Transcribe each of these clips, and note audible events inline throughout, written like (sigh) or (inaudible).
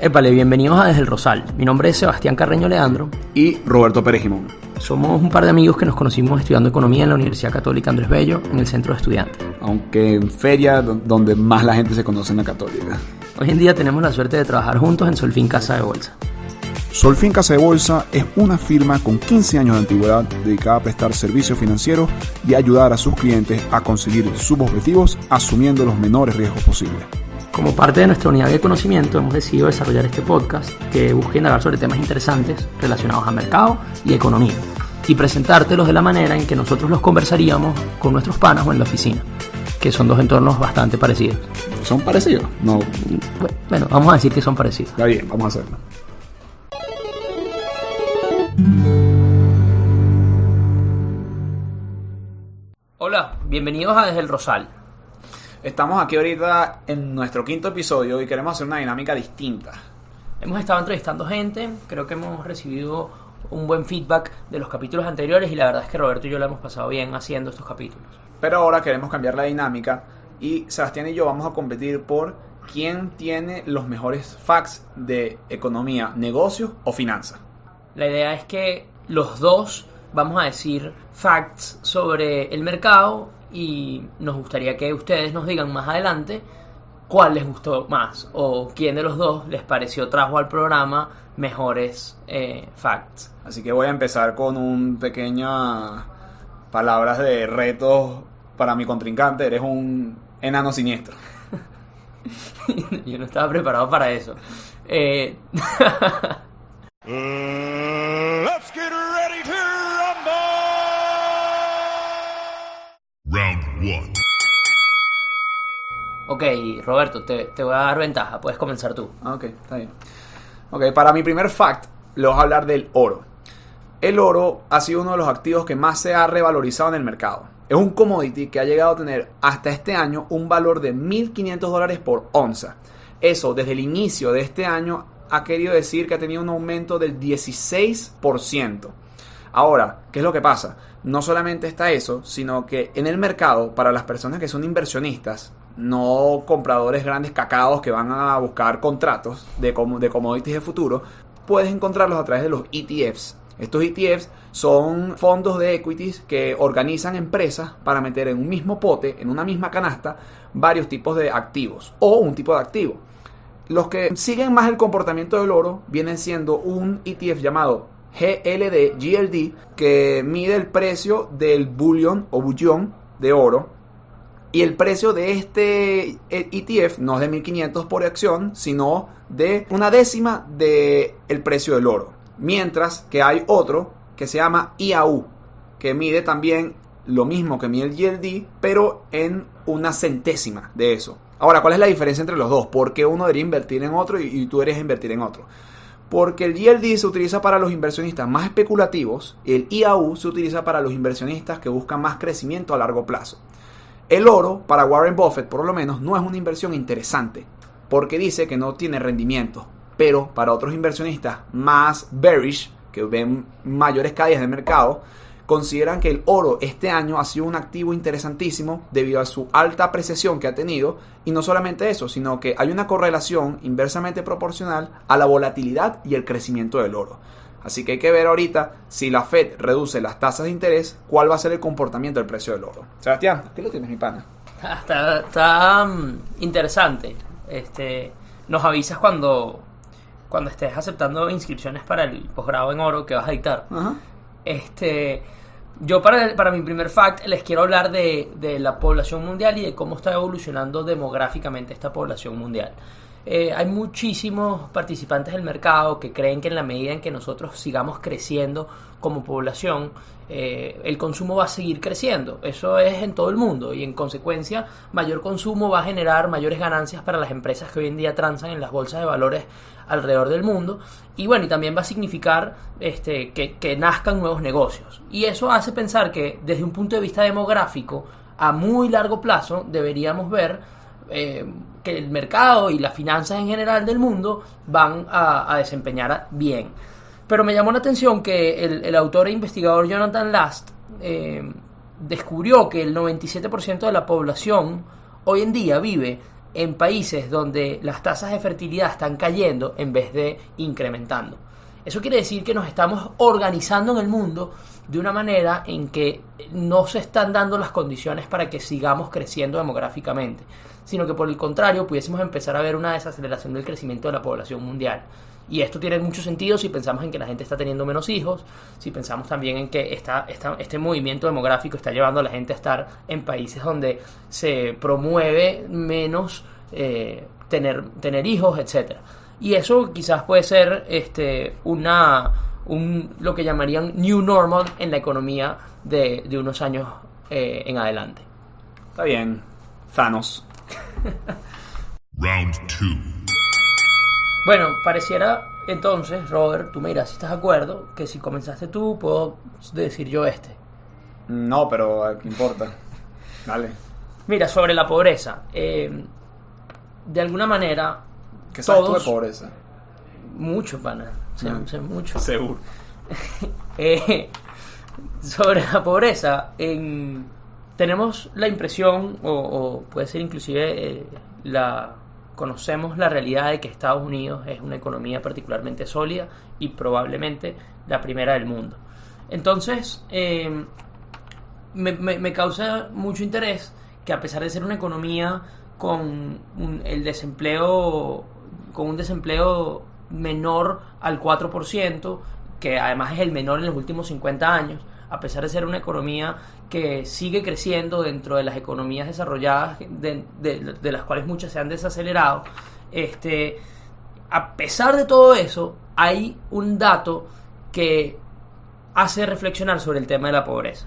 Épale, bienvenidos a Desde el Rosal. Mi nombre es Sebastián Carreño Leandro. Y Roberto Pérez Jimón. Somos un par de amigos que nos conocimos estudiando economía en la Universidad Católica Andrés Bello, en el centro de estudiantes. Aunque en feria do- donde más la gente se conoce en la católica. Hoy en día tenemos la suerte de trabajar juntos en Solfín Casa de Bolsa. Solfin Casa de Bolsa es una firma con 15 años de antigüedad dedicada a prestar servicios financieros y ayudar a sus clientes a conseguir sus objetivos asumiendo los menores riesgos posibles. Como parte de nuestra unidad de conocimiento, hemos decidido desarrollar este podcast que busca indagar sobre temas interesantes relacionados a mercado y economía y presentártelos de la manera en que nosotros los conversaríamos con nuestros panas o en la oficina, que son dos entornos bastante parecidos. ¿Son parecidos? No, Bueno, vamos a decir que son parecidos. está bien, vamos a hacerlo. Hola, bienvenidos a Desde el Rosal. Estamos aquí ahorita en nuestro quinto episodio y queremos hacer una dinámica distinta. Hemos estado entrevistando gente, creo que hemos recibido un buen feedback de los capítulos anteriores y la verdad es que Roberto y yo la hemos pasado bien haciendo estos capítulos. Pero ahora queremos cambiar la dinámica y Sebastián y yo vamos a competir por quién tiene los mejores facts de economía, negocios o finanzas. La idea es que los dos vamos a decir facts sobre el mercado y nos gustaría que ustedes nos digan más adelante cuál les gustó más o quién de los dos les pareció trajo al programa mejores eh, facts. Así que voy a empezar con un pequeña palabras de reto para mi contrincante. Eres un enano siniestro. (laughs) Yo no estaba preparado para eso. Eh, (laughs) ok, Roberto, te, te voy a dar ventaja. Puedes comenzar tú. Ah, Ok, está bien. Ok, para mi primer fact, le voy a hablar del oro. El oro ha sido uno de los activos que más se ha revalorizado en el mercado. Es un commodity que ha llegado a tener hasta este año un valor de 1.500 dólares por onza. Eso, desde el inicio de este año, ha querido decir que ha tenido un aumento del 16%. Ahora, ¿qué es lo que pasa? No solamente está eso, sino que en el mercado, para las personas que son inversionistas, no compradores grandes cacaos que van a buscar contratos de, de commodities de futuro, puedes encontrarlos a través de los ETFs. Estos ETFs son fondos de equities que organizan empresas para meter en un mismo pote, en una misma canasta, varios tipos de activos o un tipo de activo. Los que siguen más el comportamiento del oro vienen siendo un ETF llamado GLD, GLD, que mide el precio del bullion o bullón de oro. Y el precio de este ETF no es de 1500 por acción, sino de una décima del el precio del oro. Mientras que hay otro que se llama IAU, que mide también lo mismo que mide el GLD, pero en una centésima de eso. Ahora, ¿cuál es la diferencia entre los dos? ¿Por qué uno debería invertir en otro y, y tú deberías invertir en otro? Porque el GLD se utiliza para los inversionistas más especulativos y el IAU se utiliza para los inversionistas que buscan más crecimiento a largo plazo. El oro, para Warren Buffett por lo menos, no es una inversión interesante, porque dice que no tiene rendimiento. Pero para otros inversionistas más bearish, que ven mayores caídas de mercado, consideran que el oro este año ha sido un activo interesantísimo debido a su alta apreciación que ha tenido y no solamente eso, sino que hay una correlación inversamente proporcional a la volatilidad y el crecimiento del oro. Así que hay que ver ahorita si la Fed reduce las tasas de interés, cuál va a ser el comportamiento del precio del oro. Sebastián, ¿qué lo tienes mi pana? Está, está, mm, interesante. Este, nos avisas cuando, cuando estés aceptando inscripciones para el posgrado en oro que vas a dictar. Ajá. Este, yo para, para mi primer fact les quiero hablar de, de la población mundial y de cómo está evolucionando demográficamente esta población mundial. Eh, hay muchísimos participantes del mercado que creen que en la medida en que nosotros sigamos creciendo como población, eh, el consumo va a seguir creciendo. Eso es en todo el mundo y en consecuencia mayor consumo va a generar mayores ganancias para las empresas que hoy en día transan en las bolsas de valores alrededor del mundo y bueno y también va a significar este, que, que nazcan nuevos negocios y eso hace pensar que desde un punto de vista demográfico a muy largo plazo deberíamos ver eh, que el mercado y las finanzas en general del mundo van a, desempeñar bien. Pero me llamó la atención que el, el autor e investigador Jonathan Last eh, descubrió que el 97% de la población hoy en día vive en países donde las tasas de fertilidad están cayendo en vez de incrementando. Eso quiere decir que nos estamos organizando en el mundo de una manera en que no se están dando las condiciones para que sigamos creciendo demográficamente, sino que por el contrario pudiésemos empezar a ver una desaceleración del crecimiento de la población mundial. Y esto tiene mucho sentido si pensamos en que la gente está teniendo menos hijos, si pensamos también en que esta, esta- este movimiento demográfico está llevando a la gente a estar en países donde se promueve menos eh, tener, tener hijos, etcétera. Y eso quizás puede ser este, una, un, lo que llamarían new normal en la economía de, de unos años eh, en adelante. Está bien. Thanos. Round two. Bueno, pareciera entonces, Robert, tú me dirás si estás de acuerdo, que si comenzaste tú, puedo decir yo este. No, pero eh, ¿qué importa? (laughs) Dale. Mira, sobre la pobreza. eh, de alguna manera, ¿Qué sabes tú todos, de pobreza? mucho, pana, sé, Mm. sé mucho. Seguro. (laughs) Eh, sobre la pobreza, en- tenemos la impresión, o, puede ser inclusive eh, la conocemos la realidad de que Estados Unidos es una economía particularmente sólida y probablemente la primera del mundo. Entonces, eh, me, causa mucho interés que a pesar de ser una economía con el desempleo con un desempleo menor al 4%, que además es el menor en los últimos 50 años, a pesar de ser una economía que sigue creciendo dentro de las economías desarrolladas, de, las cuales muchas se han desacelerado, este, a pesar de todo eso, hay un dato que hace reflexionar sobre el tema de la pobreza.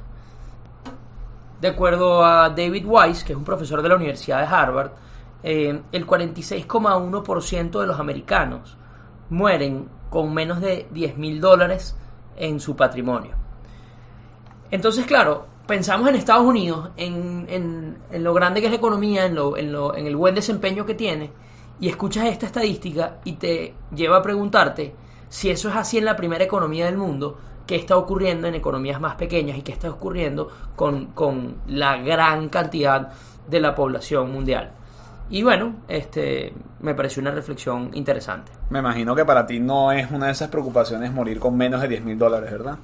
De acuerdo a David Weiss, que es un profesor de la Universidad de Harvard, eh, el 46,1% de los americanos mueren con menos de 10 mil dólares en su patrimonio. Entonces, claro, pensamos en Estados Unidos, en, en- en lo grande que es la economía, en, lo- en lo- en el buen desempeño que tiene, y escuchas esta estadística y te lleva a preguntarte si eso es así en la primera economía del mundo, qué está ocurriendo en economías más pequeñas y qué está ocurriendo con, con la gran cantidad de la población mundial. Y bueno, este me pareció una reflexión interesante. Me imagino que para ti no es una de esas preocupaciones morir con menos de 10 mil dólares, ¿verdad?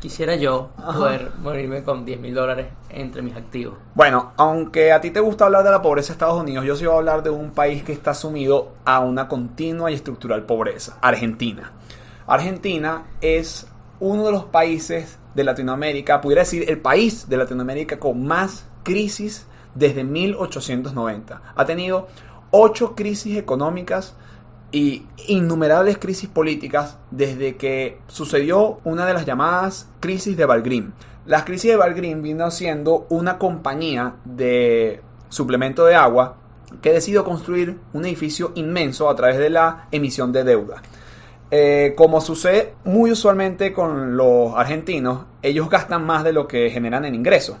Quisiera yo poder morirme con 10 mil dólares entre mis activos. Bueno, aunque a ti te gusta hablar de la pobreza de Estados Unidos, yo sí voy a hablar de un país que está sumido a una continua y estructural pobreza, Argentina. Argentina es uno de los países de Latinoamérica, pudiera decir el país de Latinoamérica con más crisis desde 1890. Ha tenido ocho crisis económicas y innumerables crisis políticas desde que sucedió una de las llamadas crisis de Valgrim. La crisis de Valgrim vino siendo una compañía de suplemento de agua que decidió construir un edificio inmenso a través de la emisión de deuda. Eh, como sucede muy usualmente con los argentinos, ellos gastan más de lo que generan en ingresos.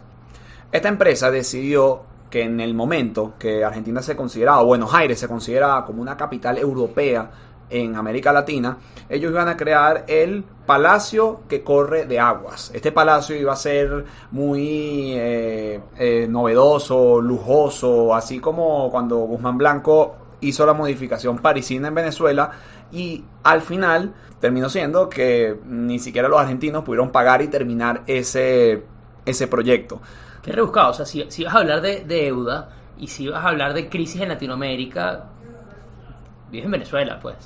Esta empresa decidió que en el momento que Argentina se consideraba, Buenos Aires se consideraba como una capital europea en América Latina, ellos iban a crear el Palacio que corre de aguas. Este palacio iba a ser muy eh, eh, novedoso, lujoso, así como cuando Guzmán Blanco hizo la modificación parisina en Venezuela y al final terminó siendo que ni siquiera los argentinos pudieron pagar y terminar ese, ese proyecto. Qué rebuscado. O sea, si, si vas a hablar de, de deuda y si vas a hablar de crisis en Latinoamérica, vives en Venezuela, pues.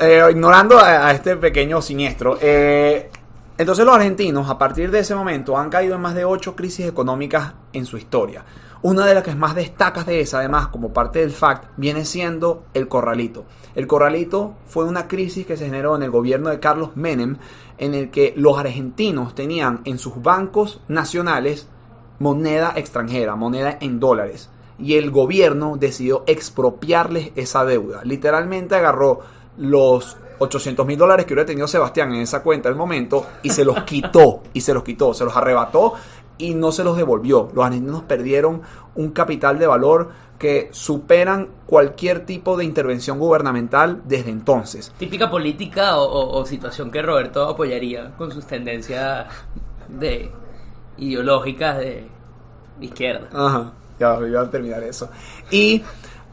Eh, ignorando a, a este pequeño siniestro, eh, entonces los argentinos a partir de ese momento han caído en más de ocho crisis económicas en su historia. Una de las que más destacas de esa, además, como parte del FACT, viene siendo el corralito. El corralito fue una crisis que se generó en el gobierno de Carlos Menem, en el que los argentinos tenían en sus bancos nacionales moneda extranjera, moneda en dólares. Y el gobierno decidió expropiarles esa deuda. Literalmente agarró los 800 mil dólares que hubiera tenido Sebastián en esa cuenta el momento y se los quitó, y se los quitó, se los arrebató y no se los devolvió. Los argentinos perdieron un capital de valor que superan cualquier tipo de intervención gubernamental desde entonces. Típica política o, o- o situación que Roberto apoyaría con sus tendencias de ideológicas de izquierda. Ajá. Ya iba a terminar eso. Y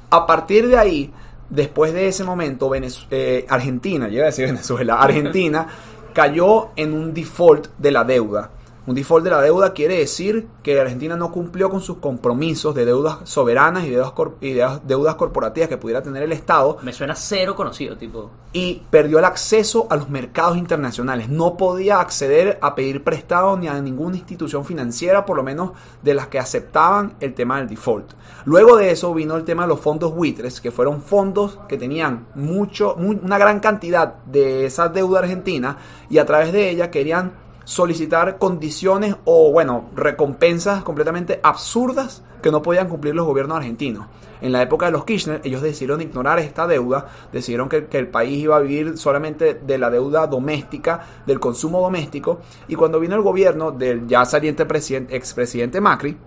a partir de ahí, después de ese momento, Venez- eh, Argentina, yo iba a decir Venezuela, (laughs) Argentina cayó en un default de la deuda. Un default de la deuda quiere decir que Argentina no cumplió con sus compromisos de deudas soberanas y deudas, cor- y deudas corporativas que pudiera tener el Estado Me suena cero conocido, tipo. y perdió el acceso a los mercados internacionales. No podía acceder a pedir prestado ni a ninguna institución financiera, por lo menos de las que aceptaban el tema del default. Luego de eso vino el tema de los fondos buitres, que fueron fondos que tenían mucho, mu- una gran cantidad de esa deuda argentina y a través de ella querían solicitar condiciones o, bueno, recompensas completamente absurdas que no podían cumplir los gobiernos argentinos. En la época de los Kirchner, ellos decidieron ignorar esta deuda, decidieron que, que el país iba a vivir solamente de la deuda doméstica, del consumo doméstico, y cuando vino el gobierno del ya saliente presidente, expresidente Macri,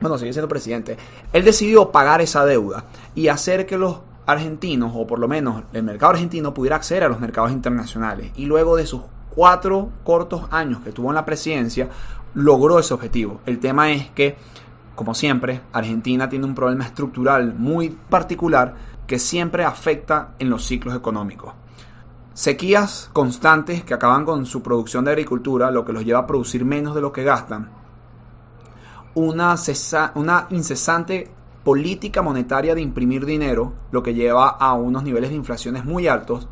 bueno, sigue siendo presidente, él decidió pagar esa deuda y hacer que los argentinos, o por lo menos el mercado argentino, pudiera acceder a los mercados internacionales. Y luego de sus cuatro cortos años que tuvo en la presidencia, logró ese objetivo. El tema es que, como siempre, Argentina tiene un problema estructural muy particular que siempre afecta en los ciclos económicos. Sequías constantes que acaban con su producción de agricultura, lo que los lleva a producir menos de lo que gastan. Una, cesa- una incesante política monetaria de imprimir dinero, lo que lleva a unos niveles de inflaciones muy altos.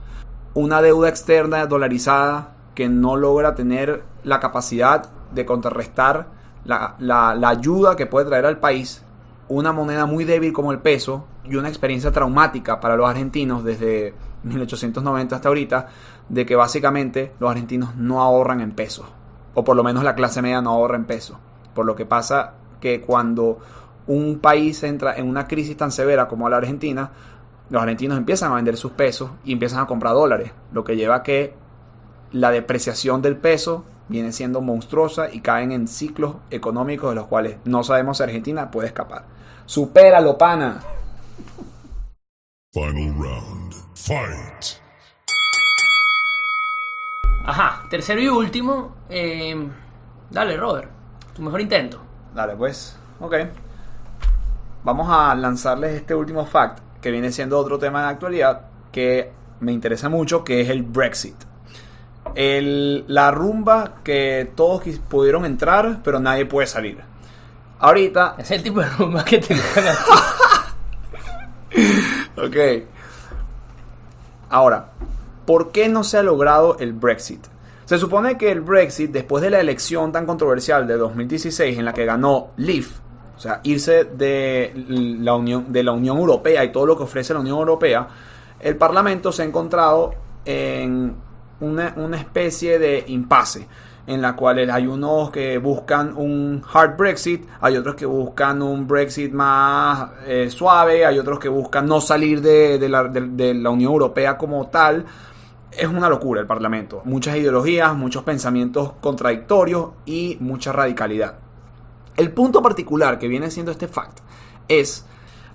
Una deuda externa dolarizada que no logra tener la capacidad de contrarrestar la, la- la ayuda que puede traer al país. Una moneda muy débil como el peso y una experiencia traumática para los argentinos desde 1890 hasta ahorita, de que básicamente los argentinos no ahorran en pesos, o por lo menos la clase media no ahorra en pesos. Por lo que pasa que cuando un país entra en una crisis tan severa como la Argentina, los argentinos empiezan a vender sus pesos y empiezan a comprar dólares, lo que lleva a que la depreciación del peso viene siendo monstruosa y caen en ciclos económicos de los cuales no sabemos si Argentina puede escapar. Supéralo, pana. Final round. Fight. Ajá, tercero y último. eh, dale, Robert. Tu mejor intento. Dale, pues. Ok. Vamos a lanzarles este último fact, que viene siendo otro tema de actualidad que me interesa mucho, que es el Brexit. El- la rumba que todos pudieron entrar, pero nadie puede salir. Ahorita, es el tipo de rumba que te. (laughs) Ok. Ahora, ¿por qué no se ha logrado el Brexit? Se supone que el Brexit, después de la elección tan controversial de 2016 en la que ganó Leave, o sea, irse de la Unión, de la Unión Europea y todo lo que ofrece la Unión Europea, el Parlamento se ha encontrado en una, una especie de impasse en la cual hay unos que buscan un hard Brexit, hay otros que buscan un Brexit más eh, suave, hay otros que buscan no salir de, de la, de- de la Unión Europea como tal. Es una locura el Parlamento. Muchas ideologías, muchos pensamientos contradictorios y mucha radicalidad. El punto particular que viene siendo este fact es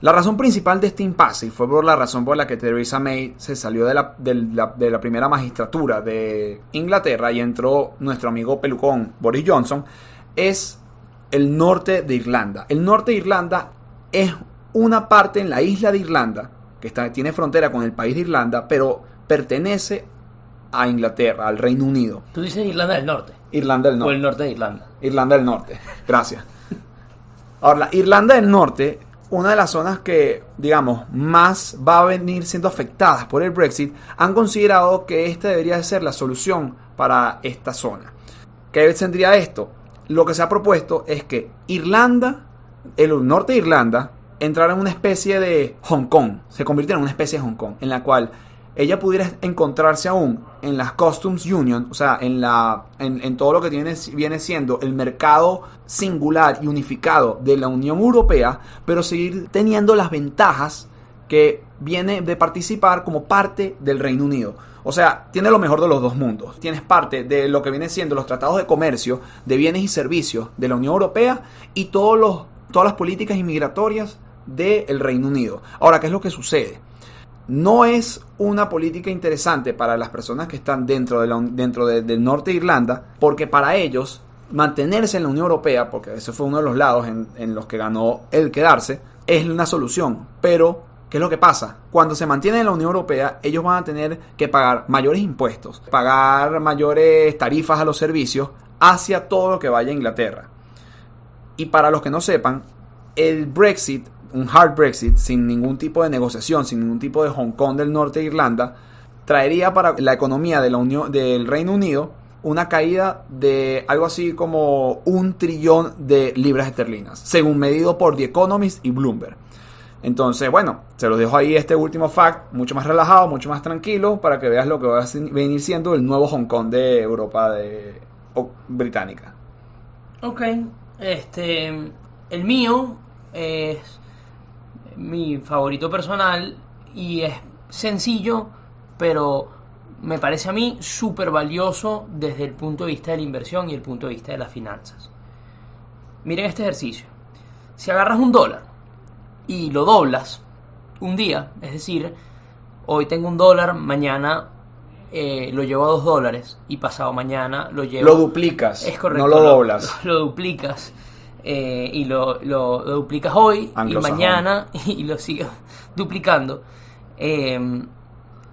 la razón principal de este impasse y fue por la razón por la que Theresa May se salió de la, de la- de la primera magistratura de Inglaterra y entró nuestro amigo pelucón Boris Johnson es el norte de Irlanda. El norte de Irlanda es una parte en la isla de Irlanda que está, tiene frontera con el país de Irlanda, pero pertenece a Inglaterra, al Reino Unido. Tú dices Irlanda del Norte. Irlanda del O Norte. el norte de Irlanda. Irlanda del Norte. Gracias. Ahora, la Irlanda del Norte, una de las zonas que, digamos, más va a venir siendo afectadas por el Brexit, han considerado que esta debería ser la solución para esta zona. ¿Qué tendría esto? Lo que se ha propuesto es que Irlanda, el norte de Irlanda, entrara en una especie de Hong Kong, se convirtiera en una especie de Hong Kong, en la cual ella pudiera encontrarse aún en las Customs Union, o sea, en, la, en, todo lo que tiene, viene siendo el mercado singular y unificado de la Unión Europea, pero seguir teniendo las ventajas que viene de participar como parte del Reino Unido. O sea, tiene lo mejor de los dos mundos. Tienes parte de lo que viene siendo los tratados de comercio, de bienes y servicios de la Unión Europea y todos los, todas las políticas inmigratorias del Reino Unido. Ahora, ¿qué es lo que sucede? No es una política interesante para las personas que están dentro, de la- dentro de- del norte de Irlanda, porque para ellos mantenerse en la Unión Europea, porque ese fue uno de los lados en, en los que ganó el quedarse, es una solución. Pero, ¿qué es lo que pasa? Cuando se mantienen en la Unión Europea, ellos van a tener que pagar mayores impuestos, pagar mayores tarifas a los servicios hacia todo lo que vaya a Inglaterra. Y para los que no sepan, el Brexit, un hard Brexit, sin ningún tipo de negociación, sin ningún tipo de Hong Kong del norte de Irlanda, traería para la economía de la Unión, del Reino Unido una caída de algo así como un trillón de libras esterlinas, según medido por The Economist y Bloomberg. Entonces, bueno, se los dejo ahí este último fact, mucho más relajado, mucho más tranquilo, para que veas lo que va a venir siendo el nuevo Hong Kong de Europa de, británica. Ok, este, el mío es mi favorito personal y es sencillo, pero me parece a mí súper valioso desde el punto de vista de la inversión y el punto de vista de las finanzas. Miren este ejercicio. Si agarras un dólar y lo doblas un día, es decir, hoy tengo un dólar, mañana eh, lo llevo a dos dólares y pasado mañana lo llevo... Lo duplicas, Es correcto. no lo doblas. Lo, (laughs) lo duplicas. Eh, y lo, lo- lo duplicas hoy y mañana (laughs) y lo sigues duplicando. Eh,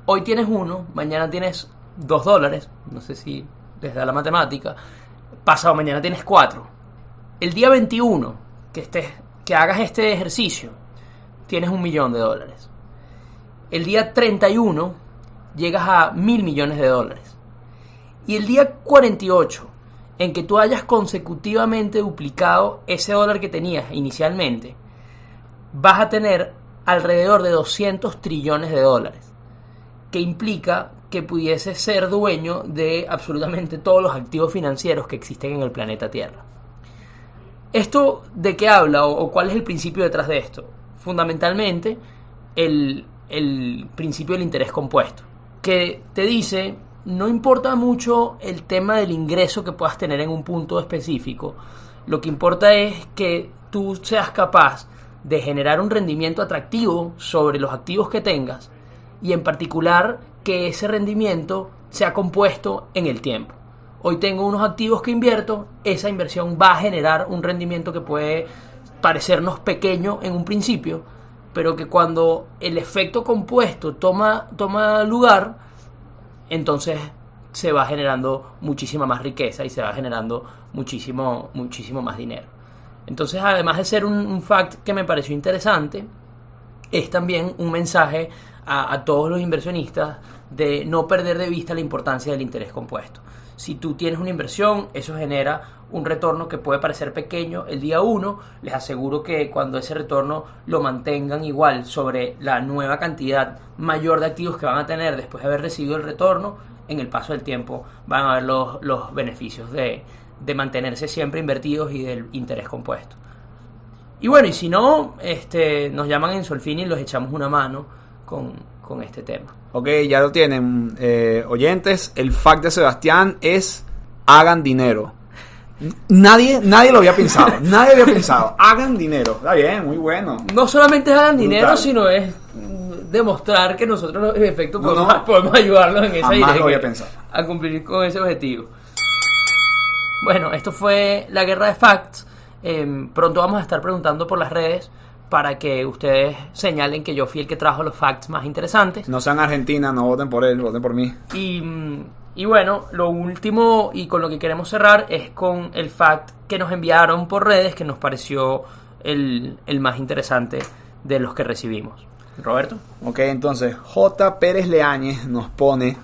hoy tienes uno, mañana tienes dos dólares. No sé si les da la matemática. Pasado mañana tienes cuatro. El día 21 que, estés, que hagas este ejercicio, tienes un millón de dólares. El día 31 llegas a mil millones de dólares. Y el día 48, en que tú hayas consecutivamente duplicado ese dólar que tenías inicialmente, vas a tener alrededor de 200 trillones de dólares, que implica que pudieses ser dueño de absolutamente todos los activos financieros que existen en el planeta Tierra. ¿Esto de qué habla o, cuál es el principio detrás de esto? Fundamentalmente, el, el principio del interés compuesto, que te dice, no importa mucho el tema del ingreso que puedas tener en un punto específico, lo que importa es que tú seas capaz de generar un rendimiento atractivo sobre los activos que tengas y en particular que ese rendimiento sea compuesto en el tiempo. Hoy tengo unos activos que invierto, esa inversión va a generar un rendimiento que puede parecernos pequeño en un principio, pero que cuando el efecto compuesto toma, toma lugar, entonces se va generando muchísima más riqueza y se va generando muchísimo, muchísimo más dinero. Entonces, además de ser un, fact que me pareció interesante, es también un mensaje a todos los inversionistas de no perder de vista la importancia del interés compuesto. Si tú tienes una inversión, eso genera un retorno que puede parecer pequeño el día 1. Les aseguro que cuando ese retorno lo mantengan igual sobre la nueva cantidad mayor de activos que van a tener después de haber recibido el retorno, en el paso del tiempo van a ver los, los beneficios de, de mantenerse siempre invertidos y del interés compuesto. Y bueno, y si no, este, nos llaman en Solfini y los echamos una mano con, con este tema. Ok, ya lo tienen, eh, oyentes. El fact de Sebastián es hagan dinero. Nadie, nadie lo había pensado. nadie había pensado. Hagan dinero. Está bien, muy bueno. No solamente es hagan dinero, Brutal. sino es demostrar que nosotros en efecto No, podemos, no. podemos ayudarlos en esa dirección, a cumplir con ese objetivo. Bueno, esto fue la guerra de facts. Em, pronto vamos a estar preguntando por las redes para que ustedes señalen que yo fui el que trajo los facts más interesantes. No sean Argentina, no voten por él, voten por mí. Y, mm, y bueno, lo último y con lo que queremos cerrar es con el fact que nos enviaron por redes que nos pareció el, el más interesante de los que recibimos. Roberto. Ok, entonces J. Pérez Leáñez nos pone,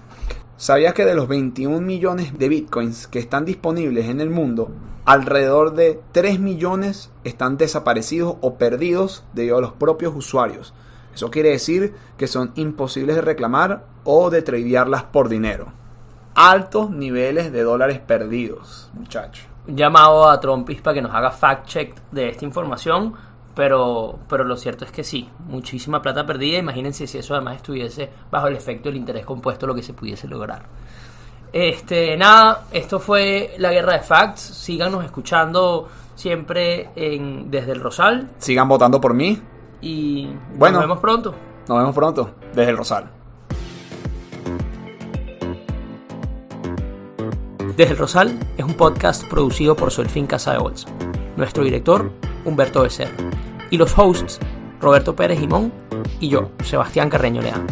¿sabías que de los 21 millones de bitcoins que están disponibles en el mundo, alrededor de 3 millones están desaparecidos o perdidos debido a los propios usuarios? Eso quiere decir que son imposibles de reclamar o de tradearlas por dinero. Altos niveles de dólares perdidos, muchachos. Llamado a Trumpis para que nos haga fact check de esta información. Pero, pero lo cierto es que sí, muchísima plata perdida. Imagínense si eso además estuviese bajo el efecto del interés compuesto, lo que se pudiese lograr. Este, nada, esto fue la guerra de facts. Síganos escuchando siempre en, desde el Rosal. Sigan votando por mí. Y Bueno. nos vemos pronto. Nos vemos pronto desde el Rosal. Desde el Rosal es un podcast producido por Solfín Casa de Bolsa. Nuestro director, Humberto Becerra. Y los hosts, Roberto Pérez Jimón y yo, Sebastián Carreño Leán.